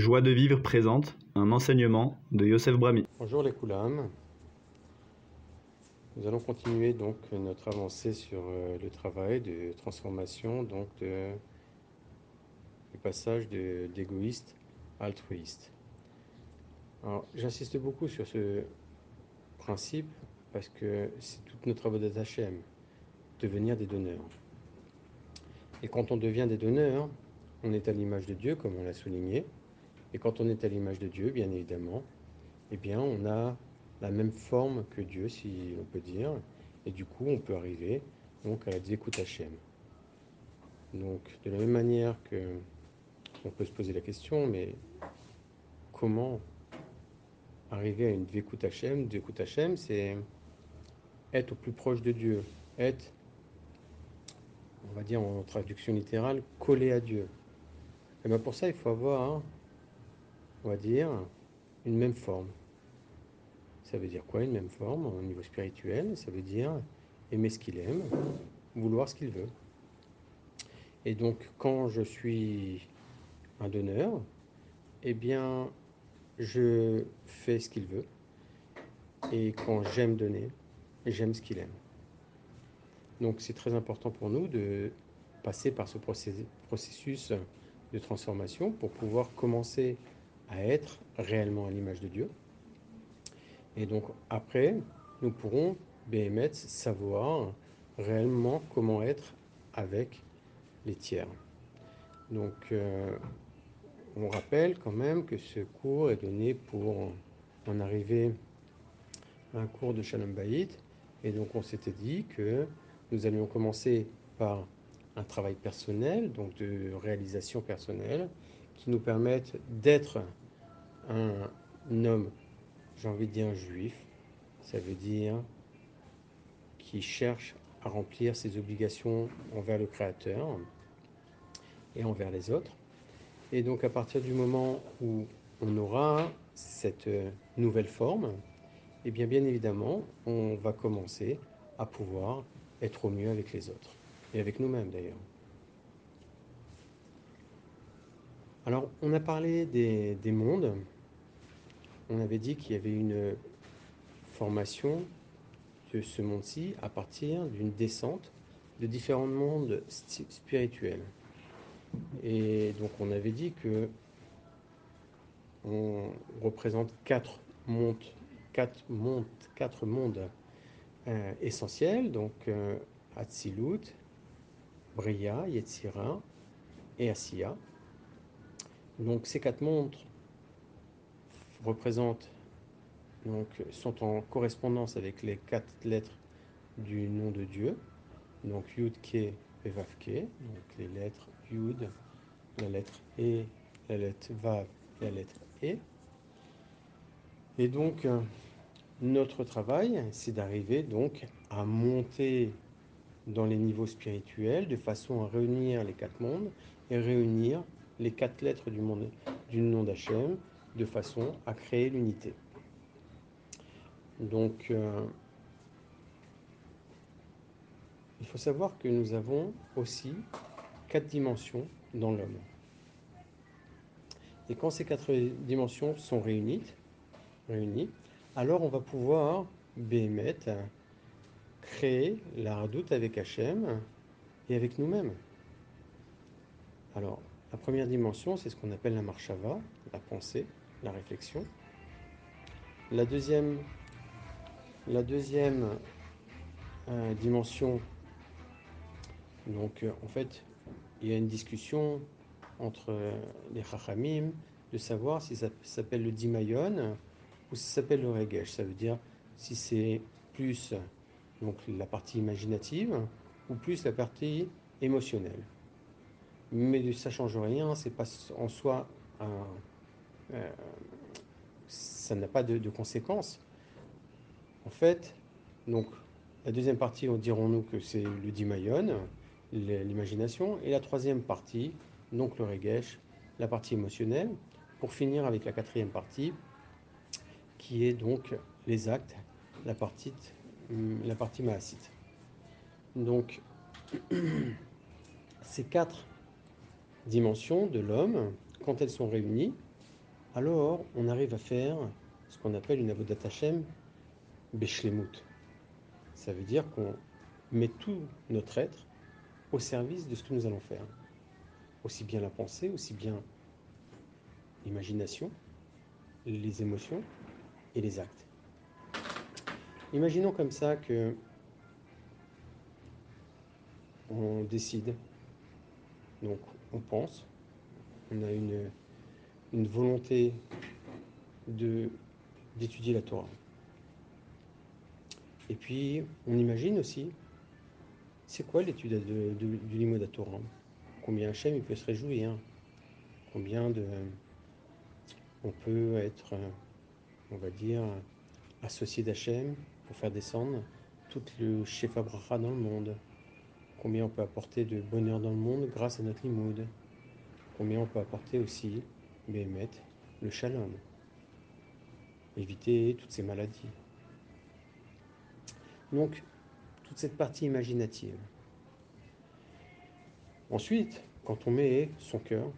Joie de vivre présente un enseignement de Yosef Brami. Bonjour les Koulam. Nous allons continuer donc notre avancée sur euh, le travail de transformation donc du passage d'égoïste à altruiste. Alors j'insiste beaucoup sur ce principe parce que c'est toute notre travaux d'Hachem, devenir des donneurs. Et quand on devient des donneurs, on est à l'image de Dieu, comme on l'a souligné. Et quand on est à l'image de Dieu, bien évidemment, eh bien, on a la même forme que Dieu, si on peut dire. Et du coup, on peut arriver donc à la Dzekut Hashem. Donc, de la même manière que on peut se poser la question, mais comment arriver à une Dvekut Hashem Dvekut Hashem, c'est être au plus proche de Dieu, être, on va dire en traduction littérale, collé à Dieu. Et bien pour ça, il faut avoir, on va dire, une même forme. Ça veut dire quoi une même forme au niveau spirituel? Ça veut dire aimer ce qu'il aime, vouloir ce qu'il veut. Et donc quand je suis un donneur, eh bien je fais ce qu'il veut. Et quand j'aime donner, j'aime ce qu'il aime. Donc c'est très important pour nous de passer par ce processus de transformation pour pouvoir commencer à être réellement à l'image de Dieu. Et donc après, nous pourrons, BMS, savoir réellement comment être avec les tiers. Donc euh, on rappelle quand même que ce cours est donné pour en arriver à un cours de Shalom Bayit. Et donc on s'était dit que nous allions commencer par un travail personnel, donc de réalisation personnelle, qui nous permettent d'être un homme, j'ai envie de dire juif, ça veut dire qui cherche à remplir ses obligations envers le Créateur et envers les autres. Et donc à partir du moment où on aura cette nouvelle forme, eh bien bien évidemment, on va commencer à pouvoir être au mieux avec les autres et avec nous-mêmes d'ailleurs. Alors, on a parlé des, mondes. On avait dit qu'il y avait une formation de ce monde-ci à partir d'une descente de différents mondes spirituels. Et donc, on avait dit que on représente quatre mondes, quatre mondes, euh, essentiels, donc euh, Atzilut, Bria, Yetzira et Asiya. Donc ces quatre mondes représentent, donc, sont en correspondance avec les quatre lettres du nom de Dieu. Donc Yud, Ke et Vav, Ke. Donc les lettres Yud, la lettre E, la lettre Vav la lettre E. Et donc notre travail, c'est d'arriver donc à monter dans les niveaux spirituels de façon à réunir les quatre mondes et réunir les quatre lettres du, monde, du nom d'Hachem de façon à créer l'unité. Donc, euh, il faut savoir que nous avons aussi quatre dimensions dans l'homme. Et quand ces quatre dimensions sont réunies, alors on va pouvoir bémettre créer la redoute avec Hachem et avec nous-mêmes. Alors, la première dimension, c'est ce qu'on appelle la marshava, la pensée, la réflexion. La deuxième, la deuxième euh, dimension, donc euh, en fait, il y a une discussion entre les chachamim de savoir si ça s'appelle le dimayon ou si ça s'appelle le regesh. Ça veut dire si c'est plus donc la partie imaginative ou plus la partie émotionnelle mais ça change rien, c'est pas en soi euh, ça n'a pas de, conséquences. En fait, donc la deuxième partie, on dirons-nous que c'est le dimayon, l'imagination, et la troisième partie, donc le regesh, la partie émotionnelle, pour finir avec la quatrième partie, qui est donc les actes, la partie, la partie maasite. Donc, ces quatre dimensions de l'homme, quand elles sont réunies, alors on arrive à faire ce qu'on appelle une avodat Hashem beshlemut. Ça veut dire qu'on met tout notre être au service de ce que nous allons faire. Aussi bien la pensée, aussi bien l'imagination, les émotions et les actes. Imaginons comme ça que on décide, donc on pense, on a une, une volonté de d'étudier la Torah. Et puis, on imagine aussi, c'est quoi l'étude du Limud Torah? Combien Hachem peut se réjouir? Combien de... On peut être, on va dire, associé d'Hachem pour faire descendre tout le Shefa Bracha dans le monde? Combien on peut apporter de bonheur dans le monde grâce à notre Limoud Combien on peut apporter aussi, Béhémet, le Shalom Éviter toutes ces maladies donc, toute cette partie imaginative. Ensuite, quand on met son cœur,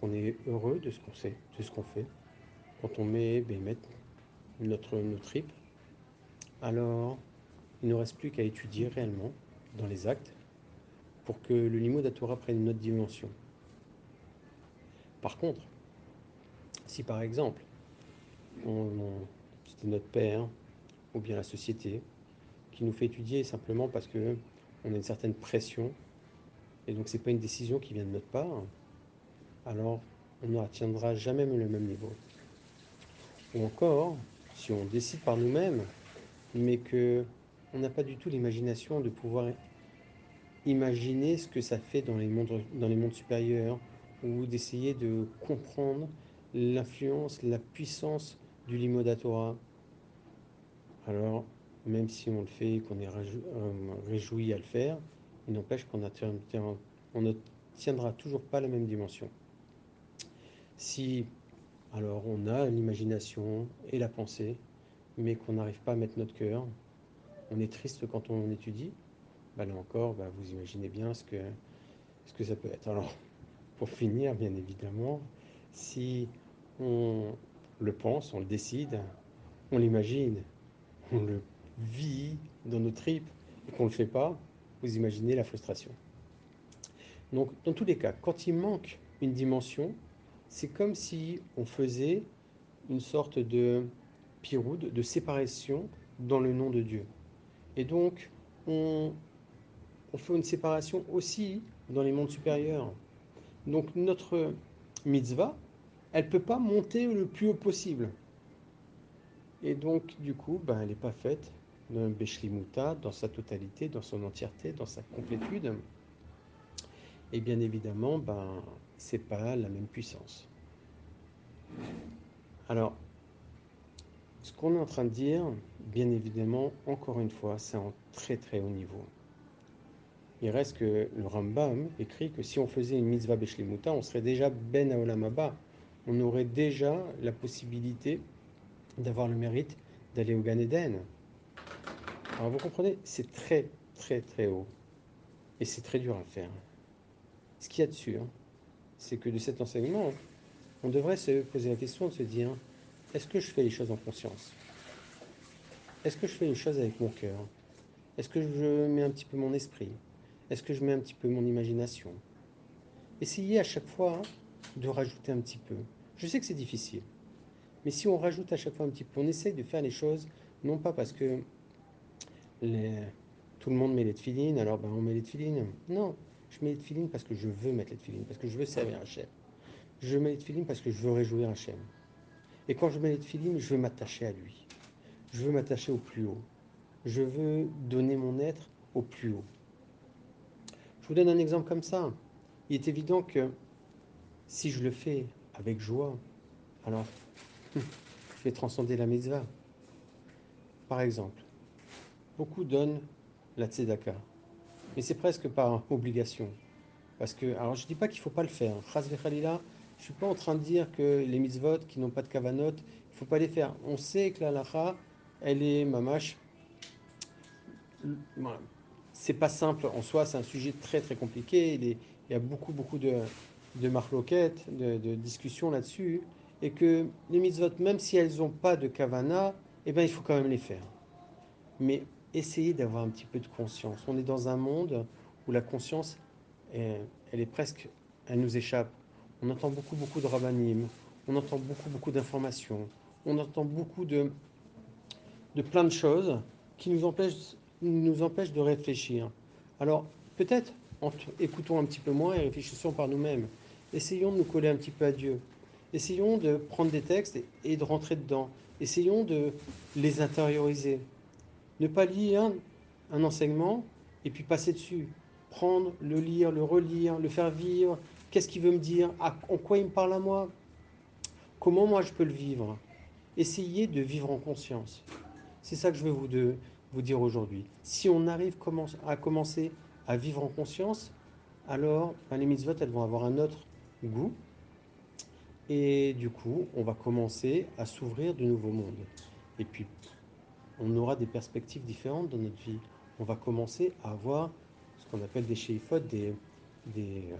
qu'on est heureux de ce qu'on sait, de ce qu'on fait, quand on met ben, notre, notre trip, alors il ne reste plus qu'à étudier réellement dans les actes pour que le limo d'Atora prenne une autre dimension. Par contre, si par exemple, c'était notre père ou bien la société qui nous fait étudier simplement parce que on a une certaine pression et donc c'est pas une décision qui vient de notre part, alors on n'atteindra jamais le même niveau. Ou encore, si on décide par nous-mêmes, mais que on n'a pas du tout l'imagination de pouvoir imaginer ce que ça fait dans les mondes supérieurs, ou d'essayer de comprendre l'influence, la puissance du limodatora, alors même si on le fait, qu'on est euh, réjoui à le faire, il n'empêche qu'on ne tiendra toujours pas la même dimension. Si alors on a l'imagination et la pensée, mais qu'on n'arrive pas à mettre notre cœur, on est triste quand on étudie, bah là encore, bah vous imaginez bien ce que, ce que ça peut être. Alors, pour finir, bien évidemment, si on le pense, on le décide, on l'imagine, on le vit dans nos tripes et qu'on ne le fait pas, vous imaginez la frustration. Donc, dans tous les cas, quand il manque une dimension, c'est comme si on faisait une sorte de piroude, de séparation dans le nom de Dieu. Et donc, on, on fait une séparation aussi dans les mondes supérieurs. Donc, notre mitzvah, elle ne peut pas monter le plus haut possible. Et donc, du coup, ben, elle n'est pas faite d'un Beshlimuta dans sa totalité, dans son entièreté, dans sa complétude. Et bien évidemment, ben, c'est pas la même puissance. Alors, ce qu'on est en train de dire, bien évidemment, encore une fois, c'est en très très haut niveau. Il reste que le Rambam écrit que si on faisait une mitzvah Beshlimuta, on serait déjà Ben Aolamaba. On aurait déjà la possibilité d'avoir le mérite d'aller au Gan Eden. Alors vous comprenez, c'est très très très haut. Et c'est très dur à faire. Ce qu'il y a dessus, hein, c'est que de cet enseignement, on devrait se poser la question de se dire, est-ce que je fais les choses en conscience? Est-ce que je fais les choses avec mon cœur? Est-ce que je mets un petit peu mon esprit? Est-ce que je mets un petit peu mon imagination? Essayez à chaque fois de rajouter un petit peu. Je sais que c'est difficile. Mais si on rajoute à chaque fois un petit peu, on essaye de faire les choses, non pas parce que tout le monde met les tefilines, alors ben on met les tefilines. Non, je mets les tefilines parce que je veux mettre les tefilines, parce que je veux servir Hachem. Je mets les tefilines parce que je veux réjouir Hachem. Et quand je mets les tefilines, je veux m'attacher à lui. Je veux m'attacher au plus haut. Je veux donner mon être au plus haut. Je vous donne un exemple comme ça. Il est évident que si je le fais avec joie, alors je vais transcender la mitzvah. Par exemple, beaucoup donnent la tzedaka. Mais c'est presque par obligation. Parce que, alors je ne dis pas qu'il ne faut pas le faire. je ne suis pas en train de dire que les mitzvot qui n'ont pas de kavanot, il ne faut pas les faire. On sait que la lacha, elle est mamash. C'est pas simple en soi, c'est un sujet très très compliqué. Il, y a beaucoup beaucoup de, de marloquettes, de, de discussions là-dessus. et que les mitzvot, même si elles n'ont pas de kavana, eh ben, il faut quand même les faire. Mais essayez d'avoir un petit peu de conscience. On est dans un monde où la conscience, elle, est presque, elle nous échappe. On entend beaucoup, beaucoup de rabbinim, on entend beaucoup, beaucoup d'informations, on entend beaucoup de, de plein de choses qui nous nous empêchent de réfléchir. Alors, peut-être, écoutons un petit peu moins et réfléchissons par nous-mêmes. Essayons de nous coller un petit peu à Dieu. Essayons de prendre des textes et de rentrer dedans. Essayons de les intérioriser. Ne pas lire un enseignement et puis passer dessus. Prendre, le lire, le relire, le faire vivre. Qu'est-ce qu'il veut me dire? En quoi il me parle à moi? Comment moi je peux le vivre? Essayez de vivre en conscience. C'est ça que je veux vous dire aujourd'hui. Si on arrive à commencer à vivre en conscience, alors ben, les mitzvot, elles vont avoir un autre goût. Et du coup, on va commencer à s'ouvrir de nouveaux mondes. Et puis, on aura des perspectives différentes dans notre vie. On va commencer à avoir ce qu'on appelle des shéifotes, des, euh,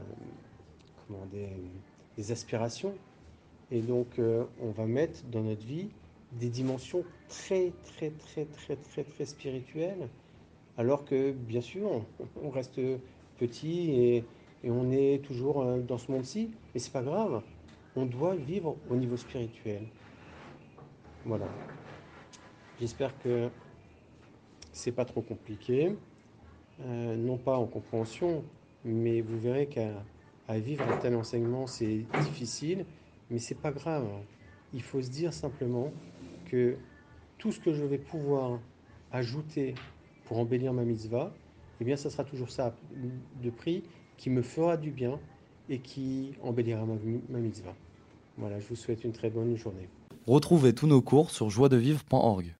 des, des, aspirations. Et donc, euh, on va mettre dans notre vie des dimensions très, très, très, très, très, très spirituelles. Alors que, bien sûr, on, reste petit et, et, on est toujours euh, dans ce monde-ci. Mais c'est pas grave on doit vivre au niveau spirituel. Voilà. J'espère que c'est pas trop compliqué, euh, non pas en compréhension, mais vous verrez qu'à vivre un tel enseignement, c'est difficile, mais c'est pas grave. Il faut se dire simplement que tout ce que je vais pouvoir ajouter pour embellir ma mitzvah, eh bien, ça sera toujours ça de prix qui me fera du bien et qui embellira ma, mitzvah. Voilà, je vous souhaite une très bonne journée. Retrouvez tous nos cours sur joiedevivre.org.